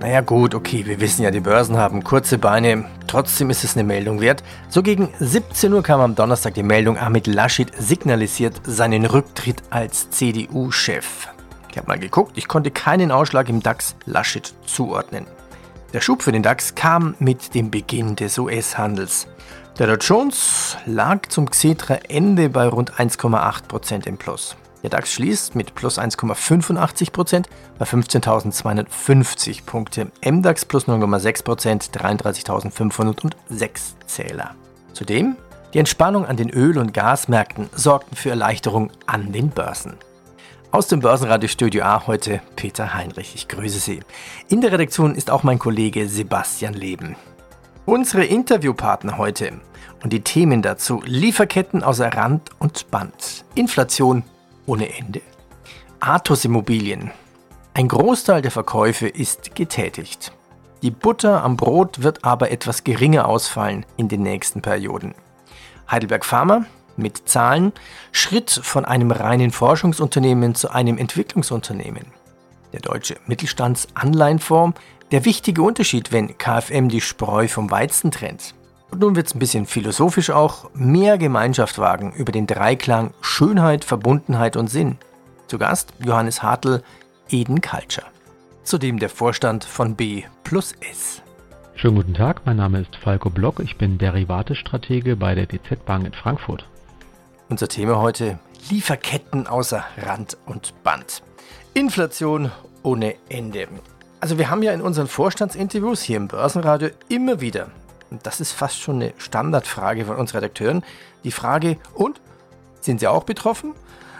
Naja gut, okay, wir wissen ja, die Börsen haben kurze Beine. Trotzdem ist es eine Meldung wert. So gegen 17 Uhr kam am Donnerstag die Meldung, Ahmed Laschet signalisiert seinen Rücktritt als CDU-Chef. Ich habe mal geguckt, ich konnte keinen Ausschlag im DAX Laschet zuordnen. Der Schub für den DAX kam mit dem Beginn des US-Handels. Der Dow Jones lag zum Xetra-Ende bei rund 1,8% im Plus. Der DAX schließt mit plus 1,85% bei 15.250 Punkte. MDAX plus 0,6%, 33.506 Zähler. Zudem die Entspannung an den Öl- und Gasmärkten sorgten für Erleichterung an den Börsen. Aus dem Börsenradiostudio A heute Peter Heinrich. Ich grüße Sie. In der Redaktion ist auch mein Kollege Sebastian Leben. Unsere Interviewpartner heute und die Themen dazu Lieferketten außer Rand und Band, Inflation ohne Ende. Athos Immobilien. Ein Großteil der Verkäufe ist getätigt. Die Butter am Brot wird aber etwas geringer ausfallen in den nächsten Perioden. Heidelberg Pharma mit Zahlen Schritt von einem reinen Forschungsunternehmen zu einem Entwicklungsunternehmen. Der deutsche Mittelstandsanleihenfonds, der wichtige Unterschied, wenn KfM die Spreu vom Weizen trennt. Und nun wird es ein bisschen philosophisch auch, mehr Gemeinschaft wagen über den Dreiklang Schönheit, Verbundenheit und Sinn. Zu Gast Johannes Hartl, Eden Culture. Zudem der Vorstand von B plus S. Schönen guten Tag, mein Name ist Falco Block, ich bin Derivatestratege bei der DZ Bank in Frankfurt. Unser Thema heute Lieferketten außer Rand und Band. Inflation ohne Ende. Also wir haben ja in unseren Vorstandsinterviews hier im Börsenradio immer wieder und das ist fast schon eine Standardfrage von uns Redakteuren, die Frage, und sind Sie auch betroffen?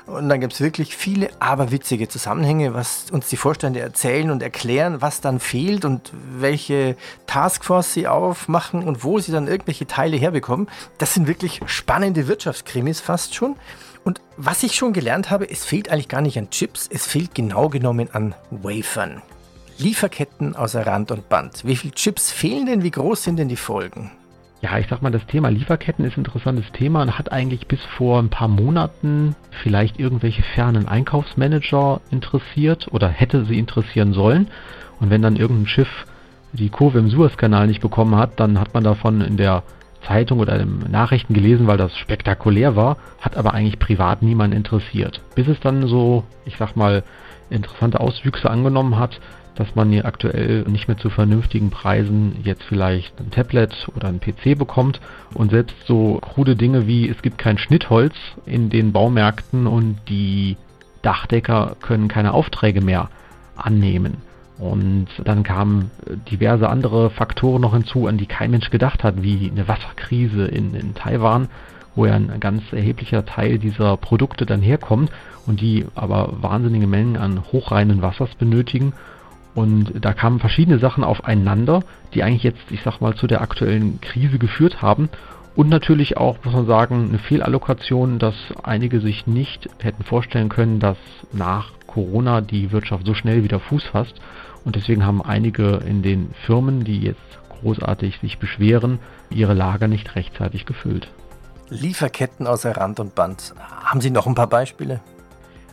Und dann gibt es wirklich viele aberwitzige Zusammenhänge, was uns die Vorstände erzählen und erklären, was dann fehlt und welche Taskforce sie aufmachen und wo sie dann irgendwelche Teile herbekommen. Das sind wirklich spannende Wirtschaftskrimis fast schon. Und was ich schon gelernt habe, es fehlt eigentlich gar nicht an Chips, es fehlt genau genommen an Wafern. Lieferketten außer Rand und Band. Wie viele Chips fehlen denn? Wie groß sind denn die Folgen? Ja, ich sag mal, das Thema Lieferketten ist ein interessantes Thema und hat eigentlich bis vor ein paar Monaten vielleicht irgendwelche fernen Einkaufsmanager interessiert oder hätte sie interessieren sollen. Und wenn dann irgendein Schiff die Kurve im Suezkanal nicht bekommen hat, dann hat man davon in der Zeitung oder in Nachrichten gelesen, weil das spektakulär war, hat aber eigentlich privat niemand interessiert. Bis es dann so, ich sag mal, interessante Auswüchse angenommen hat, dass man hier aktuell nicht mehr zu vernünftigen Preisen jetzt vielleicht ein Tablet oder ein PC bekommt und selbst so krude Dinge wie es gibt kein Schnittholz in den Baumärkten und die Dachdecker können keine Aufträge mehr annehmen. Und dann kamen diverse andere Faktoren noch hinzu, an die kein Mensch gedacht hat, wie eine Wasserkrise in, in Taiwan, wo ja ein ganz erheblicher Teil dieser Produkte dann herkommt und die aber wahnsinnige Mengen an hochreinen Wassers benötigen und da kamen verschiedene Sachen aufeinander, die eigentlich jetzt, ich sag mal, zu der aktuellen Krise geführt haben. Und natürlich auch, muss man sagen, eine Fehlallokation, dass einige sich nicht hätten vorstellen können, dass nach Corona die Wirtschaft so schnell wieder Fuß fasst. Und deswegen haben einige in den Firmen, die jetzt großartig sich beschweren, ihre Lager nicht rechtzeitig gefüllt. Lieferketten außer Rand und Band. Haben Sie noch ein paar Beispiele?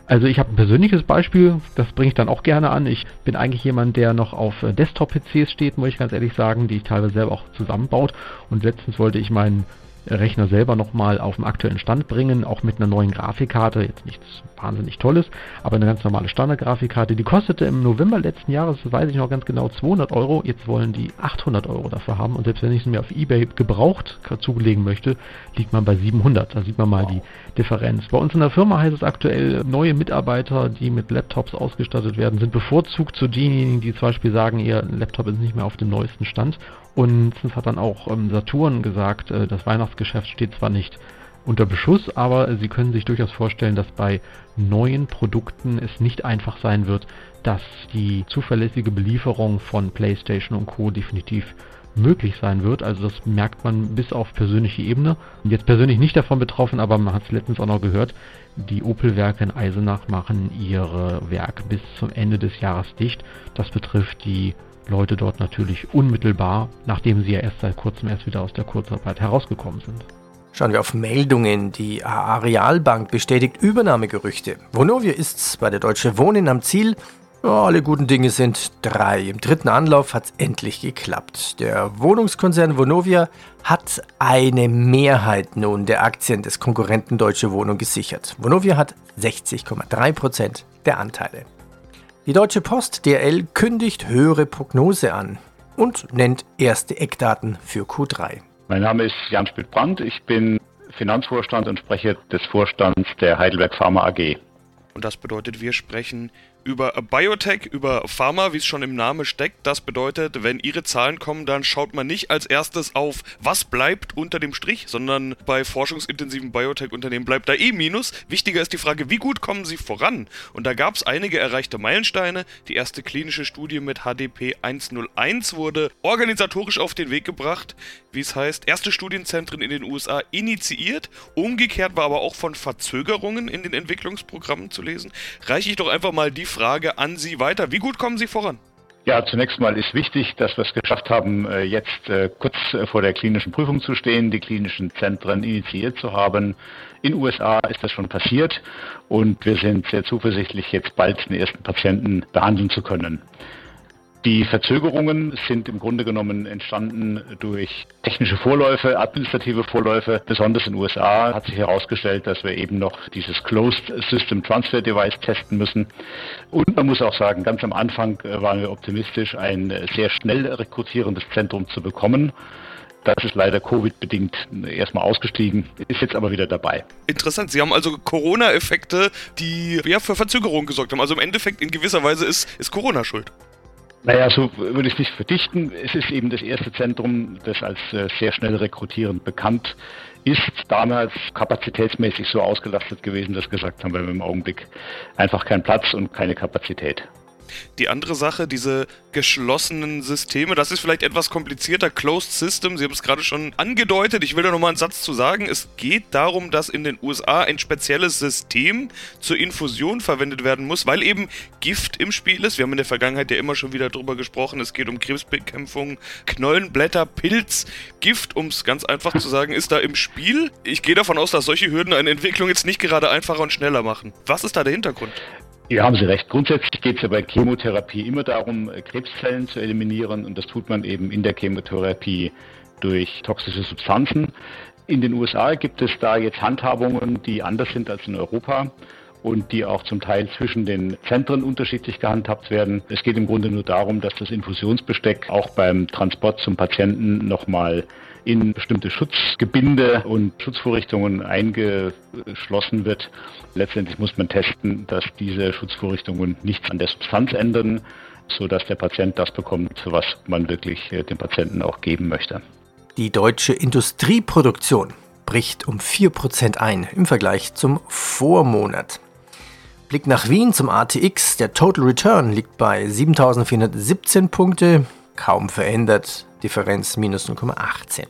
Also ich habe ein persönliches Beispiel, das bringe ich dann auch gerne an. Ich bin eigentlich jemand, der noch auf äh, Desktop-PCs steht, muss ich ganz ehrlich sagen, die ich teilweise selber auch zusammenbaut. Und letztens wollte ich meinen Rechner selber nochmal auf den aktuellen Stand bringen, auch mit einer neuen Grafikkarte, jetzt nichts wahnsinnig Tolles, aber eine ganz normale Standard-Grafikkarte, die kostete im November letzten Jahres, weiß ich noch ganz genau, 200 Euro, jetzt wollen die 800 Euro dafür haben. Und selbst wenn ich sie mir auf Ebay gebraucht zulegen möchte, liegt man bei 700, da sieht man mal die Differenz. Bei uns in der Firma heißt es aktuell, neue Mitarbeiter, die mit Laptops ausgestattet werden, sind bevorzugt zu denjenigen, die zum Beispiel sagen, ihr Laptop ist nicht mehr auf dem neuesten Stand und es hat dann auch ähm, Saturn gesagt, äh, das Weihnachtsgeschäft steht zwar nicht unter Beschuss, aber Sie können sich durchaus vorstellen, dass bei neuen Produkten es nicht einfach sein wird, dass die zuverlässige Belieferung von PlayStation und Co. definitiv möglich sein wird. Also das merkt man bis auf persönliche Ebene. Jetzt persönlich nicht davon betroffen, aber man hat es letztens auch noch gehört. Die Opel-Werke in Eisenach machen ihre Werke bis zum Ende des Jahres dicht. Das betrifft die Leute dort natürlich unmittelbar, nachdem sie ja erst seit kurzem erst wieder aus der Kurzarbeit herausgekommen sind. Schauen wir auf Meldungen. Die AA Realbank bestätigt Übernahmegerüchte. Vonovia ist bei der Deutsche Wohnen am Ziel. Ja, alle guten Dinge sind drei. Im dritten Anlauf hat es endlich geklappt. Der Wohnungskonzern Vonovia hat eine Mehrheit nun der Aktien des Konkurrenten Deutsche Wohnung gesichert. Vonovia hat 60,3 Prozent der Anteile. Die Deutsche Post DRL kündigt höhere Prognose an und nennt erste Eckdaten für Q3. Mein Name ist Jan Spitt-Brandt. Ich bin Finanzvorstand und Sprecher des Vorstands der Heidelberg Pharma AG. Und das bedeutet, wir sprechen über Biotech, über Pharma, wie es schon im Namen steckt. Das bedeutet, wenn Ihre Zahlen kommen, dann schaut man nicht als erstes auf, was bleibt unter dem Strich, sondern bei forschungsintensiven Biotech-Unternehmen bleibt da eh Minus. Wichtiger ist die Frage, wie gut kommen sie voran? Und da gab es einige erreichte Meilensteine. Die erste klinische Studie mit HDP 101 wurde organisatorisch auf den Weg gebracht, wie es heißt, erste Studienzentren in den USA initiiert. Umgekehrt war aber auch von Verzögerungen in den Entwicklungsprogrammen zu lesen. Reiche ich doch einfach mal die Frage an Sie weiter. Wie gut kommen Sie voran? Ja, zunächst mal ist wichtig, dass wir es geschafft haben, äh, jetzt äh, kurz äh, vor der klinischen Prüfung zu stehen, die klinischen Zentren initiiert zu haben. In den USA ist das schon passiert und wir sind sehr zuversichtlich, jetzt bald den ersten Patienten behandeln zu können. Die Verzögerungen sind im Grunde genommen entstanden durch technische Vorläufe, administrative Vorläufe. Besonders in den USA hat sich herausgestellt, dass wir eben noch dieses Closed System Transfer Device testen müssen. Und man muss auch sagen, ganz am Anfang äh, waren wir optimistisch, ein sehr schnell rekrutierendes Zentrum zu bekommen. Das ist leider Covid-bedingt erstmal ausgestiegen, ist jetzt aber wieder dabei. Interessant. Sie haben also Corona-Effekte, die ja, für Verzögerungen gesorgt haben. Also im Endeffekt in gewisser Weise ist, ist Corona schuld. Naja, so würde ich es nicht verdichten. Es ist eben das erste Zentrum, das als äh, sehr schnell rekrutierend bekannt ist. Damals kapazitätsmäßig so ausgelastet gewesen, dass gesagt haben, wir haben im Augenblick einfach keinen Platz und keine Kapazität. Die andere Sache, diese geschlossenen Systeme, das ist vielleicht etwas komplizierter. Closed System, Sie haben es gerade schon angedeutet. Ich will da nochmal einen Satz zu sagen. Es geht darum, dass in den USA ein spezielles System zur Infusion verwendet werden muss, weil eben Gift im Spiel ist. Wir haben in der Vergangenheit ja immer schon wieder darüber gesprochen. Es geht um Krebsbekämpfung, Knollenblätter, Pilz, Gift, um es ganz einfach zu sagen, ist da im Spiel. Ich gehe davon aus, dass solche Hürden eine Entwicklung jetzt nicht gerade einfacher und schneller machen. Was ist da der Hintergrund? Ja, haben Sie recht. Grundsätzlich geht es ja bei Chemotherapie immer darum, äh, Krebszellen zu eliminieren und das tut man eben in der Chemotherapie durch toxische Substanzen. In den USA gibt es da jetzt Handhabungen, die anders sind als in Europa und die auch zum Teil zwischen den Zentren unterschiedlich gehandhabt werden. Es geht im Grunde nur darum, dass das Infusionsbesteck auch beim Transport zum Patienten nochmal in bestimmte Schutzgebinde und Schutzvorrichtungen eingeschlossen wird. Letztendlich muss man testen, dass diese Schutzvorrichtungen nichts an der Substanz ändern, sodass der Patient das bekommt, was man wirklich äh, dem Patienten auch geben möchte. Die deutsche Industrieproduktion bricht um 4% ein im Vergleich zum Vormonat. Blick nach Wien zum ATX. Der Total Return liegt bei 7417 Punkte, kaum verändert Differenz minus 0,18%.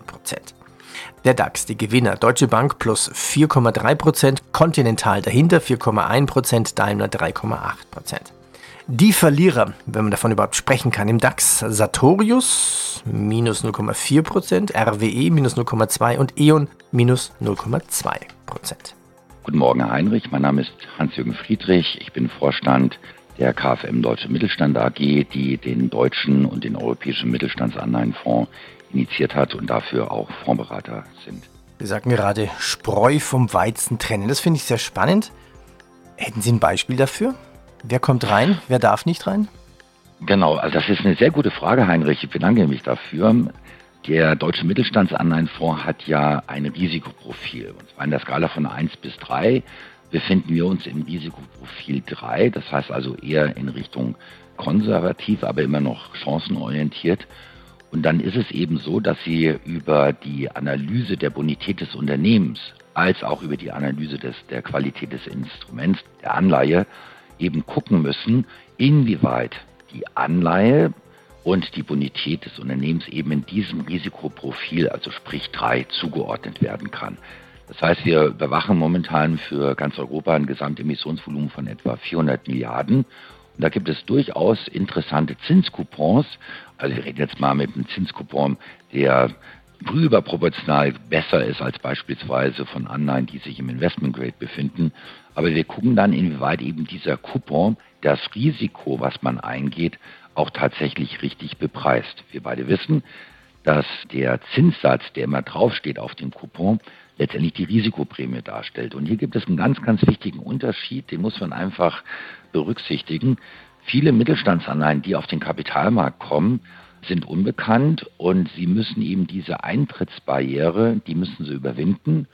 Der DAX, die Gewinner, Deutsche Bank plus 4,3%, Continental dahinter 4,1%, Daimler 3,8%. Die Verlierer, wenn man davon überhaupt sprechen kann, im DAX Sartorius minus 0,4%, RWE minus 0,2% und E.ON minus 0,2%. Guten Morgen, Herr Heinrich. Mein Name ist Hans-Jürgen Friedrich. Ich bin Vorstand der KfM Deutsche Mittelstand AG, die den deutschen und den europäischen Mittelstandsanleihenfonds initiiert hat und dafür auch Fondsberater sind. Sie sagten gerade, Spreu vom Weizen trennen. Das finde ich sehr spannend. Hätten Sie ein Beispiel dafür? Wer kommt rein? Wer darf nicht rein? Genau, also das ist eine sehr gute Frage, Heinrich. Ich bedanke mich dafür. Der Deutsche Mittelstandsanleihenfonds hat ja ein Risikoprofil, und zwar in der Skala von 1 bis 3 befinden wir uns im Risikoprofil 3, das heißt also eher in Richtung konservativ, aber immer noch chancenorientiert. Und dann ist es eben so, dass Sie über die Analyse der Bonität des Unternehmens als auch über die Analyse des, der Qualität des Instruments, der Anleihe, eben gucken müssen, inwieweit die Anleihe und die Bonität des Unternehmens eben in diesem Risikoprofil, also sprich 3, zugeordnet werden kann. Das heißt, wir überwachen momentan für ganz Europa ein Gesamtemissionsvolumen von etwa 400 Milliarden. Und da gibt es durchaus interessante Zinscoupons. Also wir reden jetzt mal mit einem Zinscoupon, der überproportional besser ist als beispielsweise von Anleihen, die sich im Investment Grade befinden. Aber wir gucken dann, inwieweit eben dieser Coupon das Risiko, was man eingeht, auch tatsächlich richtig bepreist. Wir beide wissen, dass der Zinssatz, der immer draufsteht auf dem Coupon, letztendlich die Risikoprämie darstellt. Und hier gibt es einen ganz, ganz wichtigen Unterschied, den muss man einfach berücksichtigen. Viele Mittelstandsanleihen, die auf den Kapitalmarkt kommen, sind unbekannt und sie müssen eben diese Eintrittsbarriere, die müssen sie überwinden.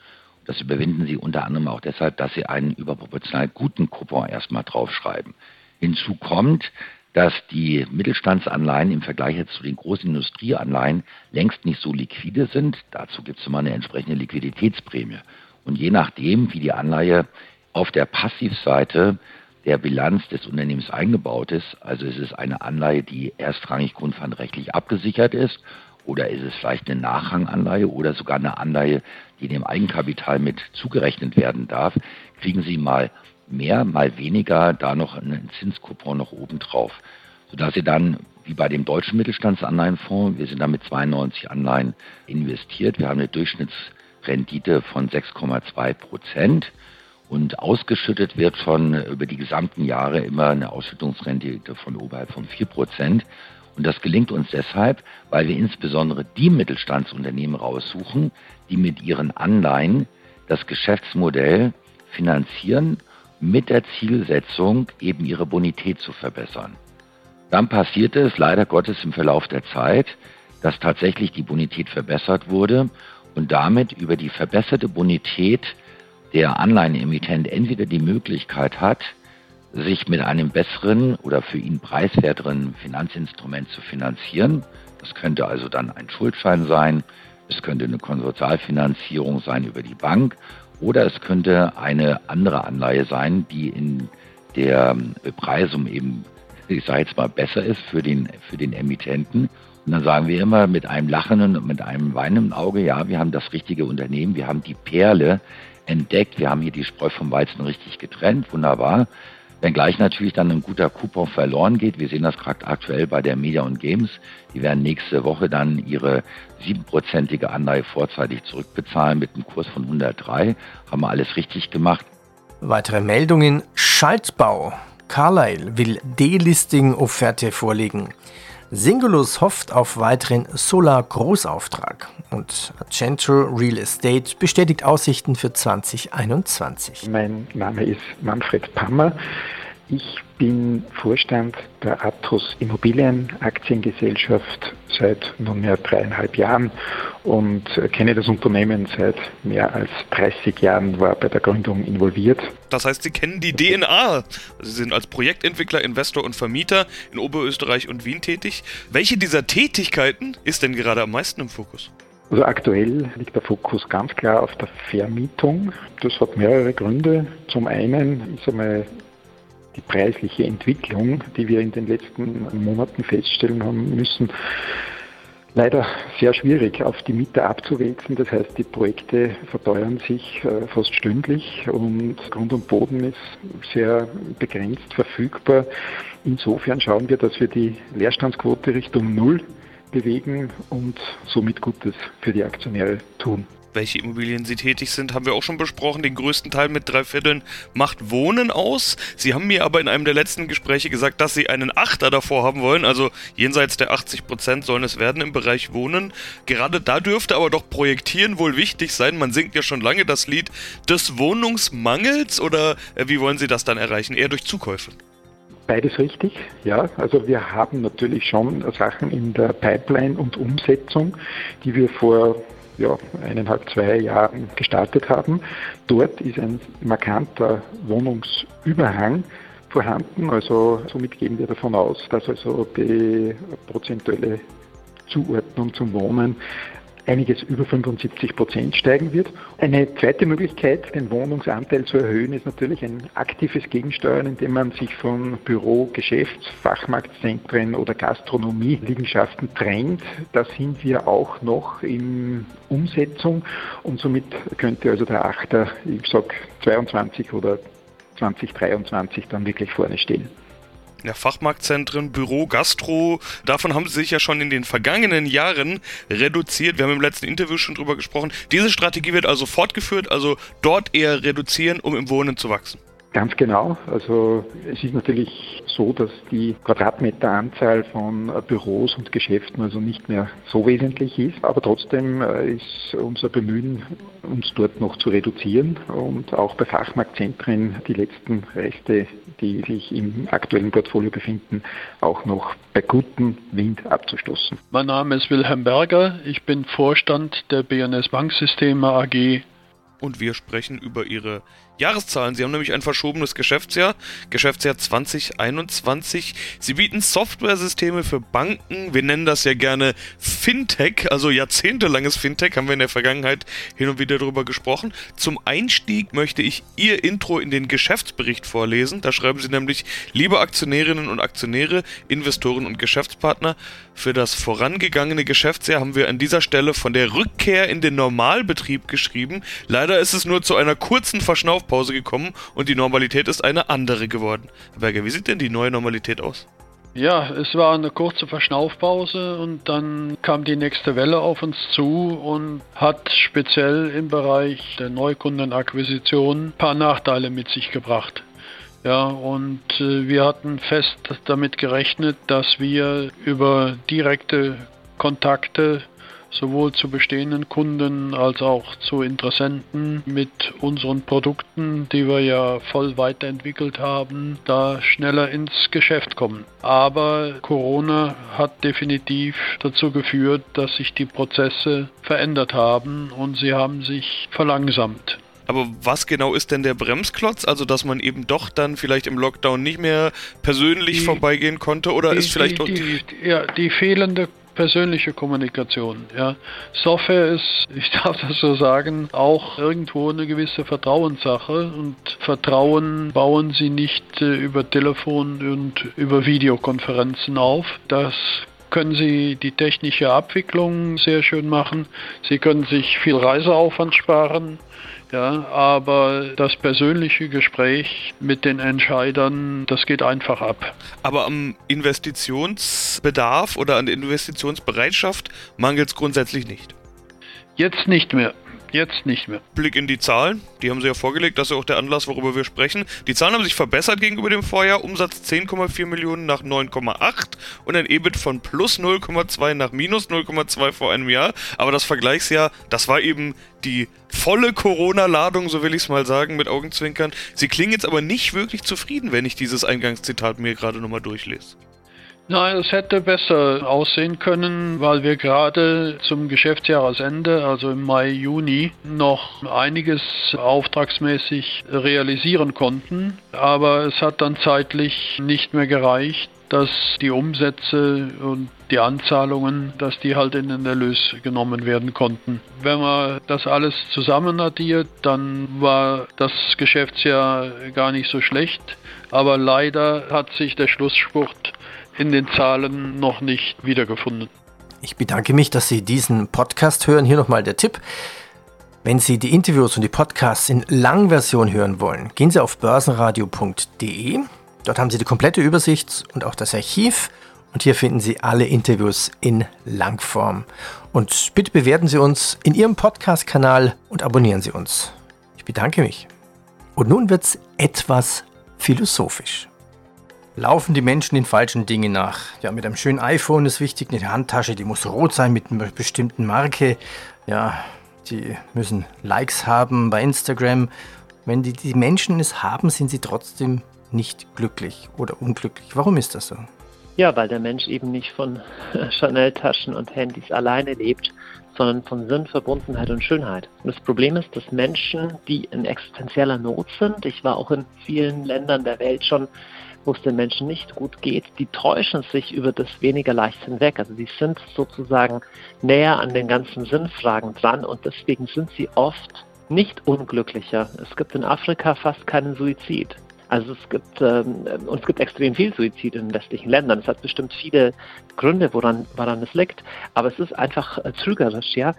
Das überwinden sie unter anderem auch deshalb, dass sie einen überproportional guten Coupon erstmal draufschreiben. Hinzu kommt, dass die Mittelstandsanleihen im Vergleich jetzt zu den großen Industrieanleihen längst nicht so liquide sind. Dazu gibt es immer eine entsprechende Liquiditätsprämie. Und je nachdem, wie die Anleihe auf der Passivseite der Bilanz des Unternehmens eingebaut ist, also ist es eine Anleihe, die erstrangig grundpfandrechtlich abgesichert ist, oder ist es vielleicht eine Nachranganleihe oder sogar eine Anleihe, die dem Eigenkapital mit zugerechnet werden darf, kriegen Sie mal mehr, mal weniger da noch einen Zinskupon noch obendrauf, sodass Sie dann wie bei dem deutschen Mittelstandsanleihenfonds, wir sind da mit 92 Anleihen investiert, wir haben eine Durchschnittsrendite von 6,2 Prozent. Und ausgeschüttet wird schon über die gesamten Jahre immer eine Ausschüttungsrendite von oberhalb von 4 Prozent. Und das gelingt uns deshalb, weil wir insbesondere die Mittelstandsunternehmen raussuchen, die mit ihren Anleihen das Geschäftsmodell finanzieren mit der Zielsetzung, eben ihre Bonität zu verbessern. Dann passierte es leider Gottes im Verlauf der Zeit, dass tatsächlich die Bonität verbessert wurde und damit über die verbesserte Bonität der Anleihenemittent entweder die Möglichkeit hat, sich mit einem besseren oder für ihn preiswerteren Finanzinstrument zu finanzieren. Das könnte also dann ein Schuldschein sein, es könnte eine Konsortialfinanzierung sein über die Bank oder es könnte eine andere Anleihe sein, die in der Bepreisung eben, ich sage jetzt mal, besser ist für den, für den Emittenten. Und dann sagen wir immer mit einem lachenden und mit einem weinenden Auge, ja, wir haben das richtige Unternehmen, wir haben die Perle entdeckt. Wir haben hier die Spreu vom Weizen richtig getrennt, wunderbar. Wenngleich natürlich dann ein guter Coupon verloren geht. Wir sehen das gerade aktuell bei der Media und Games. Die werden nächste Woche dann ihre siebenprozentige Anleihe vorzeitig zurückbezahlen mit einem Kurs von 103. Haben wir alles richtig gemacht. Weitere Meldungen. Schaltbau. Carlyle will Delisting-Offerte vorlegen. Singulus hofft auf weiteren Solar-Großauftrag und Argento Real Estate bestätigt Aussichten für 2021. Mein Name ist Manfred Pammer. Ich bin Vorstand der Atos Immobilienaktiengesellschaft seit nunmehr dreieinhalb Jahren und kenne das Unternehmen seit mehr als 30 Jahren, war bei der Gründung involviert. Das heißt, Sie kennen die DNA. Sie sind als Projektentwickler, Investor und Vermieter in Oberösterreich und Wien tätig. Welche dieser Tätigkeiten ist denn gerade am meisten im Fokus? Also aktuell liegt der Fokus ganz klar auf der Vermietung. Das hat mehrere Gründe. Zum einen ist einmal die preisliche Entwicklung, die wir in den letzten Monaten feststellen haben müssen, leider sehr schwierig auf die Mieter abzuwälzen. Das heißt, die Projekte verteuern sich äh, fast stündlich und Grund und Boden ist sehr begrenzt verfügbar. Insofern schauen wir, dass wir die Leerstandsquote Richtung Null bewegen und somit Gutes für die Aktionäre tun welche Immobilien Sie tätig sind, haben wir auch schon besprochen. Den größten Teil mit drei Vierteln macht Wohnen aus. Sie haben mir aber in einem der letzten Gespräche gesagt, dass Sie einen Achter davor haben wollen. Also jenseits der 80 Prozent sollen es werden im Bereich Wohnen. Gerade da dürfte aber doch Projektieren wohl wichtig sein. Man singt ja schon lange das Lied des Wohnungsmangels oder äh, wie wollen Sie das dann erreichen? Eher durch Zukäufe? Beides richtig, ja. Also wir haben natürlich schon Sachen in der Pipeline und Umsetzung, die wir vor ja, eineinhalb, zwei Jahren gestartet haben. Dort ist ein markanter Wohnungsüberhang vorhanden. Also somit gehen wir davon aus, dass also die prozentuelle Zuordnung zum Wohnen einiges über 75 Prozent steigen wird. Eine zweite Möglichkeit, den Wohnungsanteil zu erhöhen, ist natürlich ein aktives Gegensteuern, indem man sich von Büro, Geschäfts-, Fachmarktzentren oder Gastronomie-Liegenschaften trennt. Da sind wir auch noch in Umsetzung und somit könnte also der Achter, ich sag 22 oder 2023 dann wirklich vorne stehen ja, Fachmarktzentren, Büro, Gastro, davon haben sie sich ja schon in den vergangenen Jahren reduziert. Wir haben im letzten Interview schon drüber gesprochen. Diese Strategie wird also fortgeführt, also dort eher reduzieren, um im Wohnen zu wachsen. Ganz genau. Also es ist natürlich so, dass die Quadratmeteranzahl von Büros und Geschäften also nicht mehr so wesentlich ist. Aber trotzdem äh, ist unser Bemühen, uns dort noch zu reduzieren und auch bei Fachmarktzentren die letzten Reste, die sich im aktuellen Portfolio befinden, auch noch bei gutem Wind abzustoßen. Mein Name ist Wilhelm Berger. Ich bin Vorstand der BNS Banksysteme AG und wir sprechen über ihre Jahreszahlen. Sie haben nämlich ein verschobenes Geschäftsjahr, Geschäftsjahr 2021. Sie bieten Softwaresysteme für Banken. Wir nennen das ja gerne Fintech, also jahrzehntelanges Fintech, haben wir in der Vergangenheit hin und wieder darüber gesprochen. Zum Einstieg möchte ich Ihr Intro in den Geschäftsbericht vorlesen. Da schreiben Sie nämlich, liebe Aktionärinnen und Aktionäre, Investoren und Geschäftspartner, für das vorangegangene Geschäftsjahr haben wir an dieser Stelle von der Rückkehr in den Normalbetrieb geschrieben. Leider ist es nur zu einer kurzen Verschnaufung Verschnaufpause gekommen und die Normalität ist eine andere geworden. Berger, wie sieht denn die neue Normalität aus? Ja, es war eine kurze Verschnaufpause und dann kam die nächste Welle auf uns zu und hat speziell im Bereich der Neukundenakquisition ein paar Nachteile mit sich gebracht. Ja, und äh, wir hatten fest damit gerechnet, dass wir über direkte Kontakte sowohl zu bestehenden Kunden als auch zu Interessenten mit unseren Produkten, die wir ja voll weiterentwickelt haben, da schneller ins Geschäft kommen. Aber Corona hat definitiv dazu geführt, dass sich die Prozesse verändert haben und sie haben sich verlangsamt. Aber was genau ist denn der Bremsklotz? Also, dass man eben doch dann vielleicht im Lockdown nicht mehr persönlich die, vorbeigehen konnte? Oder die, ist vielleicht die, die, ja, die fehlende persönliche Kommunikation. Ja. Software ist, ich darf das so sagen, auch irgendwo eine gewisse Vertrauenssache und Vertrauen bauen Sie nicht äh, über Telefon und über Videokonferenzen auf. Das können Sie die technische Abwicklung sehr schön machen. Sie können sich viel Reiseaufwand sparen. Ja, aber das persönliche Gespräch mit den Entscheidern, das geht einfach ab. Aber am Investitionsbedarf oder an der Investitionsbereitschaft mangelt es grundsätzlich nicht. Jetzt nicht mehr. Jetzt nicht mehr. Blick in die Zahlen, die haben Sie ja vorgelegt, das ist ja auch der Anlass, worüber wir sprechen. Die Zahlen haben sich verbessert gegenüber dem Vorjahr. Umsatz 10,4 Millionen nach 9,8 und ein EBIT von plus 0,2 nach minus 0,2 vor einem Jahr. Aber das Vergleichsjahr, das war eben die volle Corona-Ladung, so will ich es mal sagen, mit Augenzwinkern. Sie klingen jetzt aber nicht wirklich zufrieden, wenn ich dieses Eingangszitat mir gerade nochmal durchlese. Nein, es hätte besser aussehen können, weil wir gerade zum Geschäftsjahresende, also im Mai, Juni, noch einiges auftragsmäßig realisieren konnten. Aber es hat dann zeitlich nicht mehr gereicht, dass die Umsätze und die Anzahlungen, dass die halt in den Erlös genommen werden konnten. Wenn man das alles zusammen addiert, dann war das Geschäftsjahr gar nicht so schlecht. Aber leider hat sich der Schlussspurt in den Zahlen noch nicht wiedergefunden. Ich bedanke mich, dass Sie diesen Podcast hören. Hier nochmal der Tipp. Wenn Sie die Interviews und die Podcasts in Langversion hören wollen, gehen Sie auf börsenradio.de. Dort haben Sie die komplette Übersicht und auch das Archiv. Und hier finden Sie alle Interviews in Langform. Und bitte bewerten Sie uns in Ihrem Podcast-Kanal und abonnieren Sie uns. Ich bedanke mich. Und nun wird es etwas philosophisch laufen die Menschen den falschen Dingen nach. Ja, mit einem schönen iPhone ist wichtig, eine Handtasche, die muss rot sein mit einer bestimmten Marke. Ja, die müssen Likes haben bei Instagram. Wenn die, die Menschen es haben, sind sie trotzdem nicht glücklich oder unglücklich. Warum ist das so? Ja, weil der Mensch eben nicht von Chanel-Taschen und Handys alleine lebt, sondern von Sinn, Verbundenheit und Schönheit. Und das Problem ist, dass Menschen, die in existenzieller Not sind, ich war auch in vielen Ländern der Welt schon, wo es den Menschen nicht gut geht, die täuschen sich über das weniger leicht hinweg. Also sie sind sozusagen näher an den ganzen Sinnfragen dran und deswegen sind sie oft nicht unglücklicher. Es gibt in Afrika fast keinen Suizid. Also es gibt ähm, und es gibt extrem viel Suizid in westlichen Ländern. Es hat bestimmt viele Gründe, woran, woran es liegt, aber es ist einfach äh, trügerisch, ja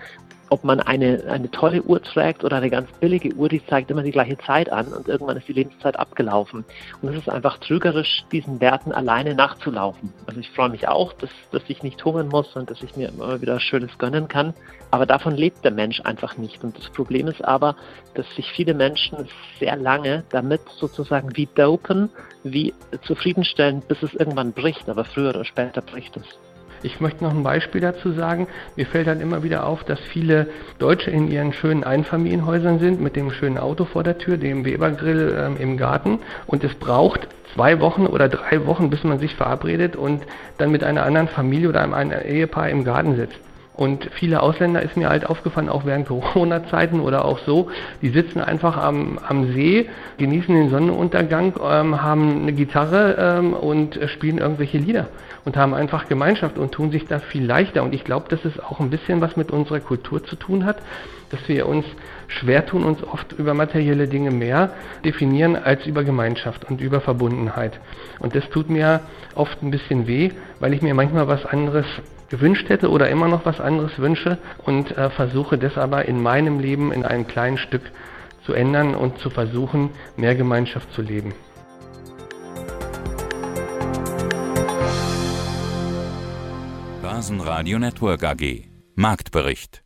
ob man eine, eine tolle Uhr trägt oder eine ganz billige Uhr, die zeigt immer die gleiche Zeit an und irgendwann ist die Lebenszeit abgelaufen. Und es ist einfach trügerisch, diesen Werten alleine nachzulaufen. Also ich freue mich auch, dass, dass ich nicht hungern muss und dass ich mir immer wieder Schönes gönnen kann. Aber davon lebt der Mensch einfach nicht. Und das Problem ist aber, dass sich viele Menschen sehr lange damit sozusagen wie dopen, wie zufriedenstellen, bis es irgendwann bricht. Aber früher oder später bricht es. Ich möchte noch ein Beispiel dazu sagen. Mir fällt dann immer wieder auf, dass viele Deutsche in ihren schönen Einfamilienhäusern sind, mit dem schönen Auto vor der Tür, dem Webergrill ähm, im Garten. Und es braucht zwei Wochen oder drei Wochen, bis man sich verabredet und dann mit einer anderen Familie oder einem Ehepaar im Garten sitzt. Und viele Ausländer ist mir halt aufgefallen, auch während Corona-Zeiten oder auch so, die sitzen einfach am, am See, genießen den Sonnenuntergang, ähm, haben eine Gitarre ähm, und spielen irgendwelche Lieder und haben einfach Gemeinschaft und tun sich da viel leichter. Und ich glaube, dass es auch ein bisschen was mit unserer Kultur zu tun hat, dass wir uns schwer tun, uns oft über materielle Dinge mehr definieren als über Gemeinschaft und über Verbundenheit. Und das tut mir oft ein bisschen weh, weil ich mir manchmal was anderes gewünscht hätte oder immer noch was anderes wünsche und äh, versuche das aber in meinem Leben in einem kleinen Stück zu ändern und zu versuchen, mehr Gemeinschaft zu leben. Börsenradio Network AG Marktbericht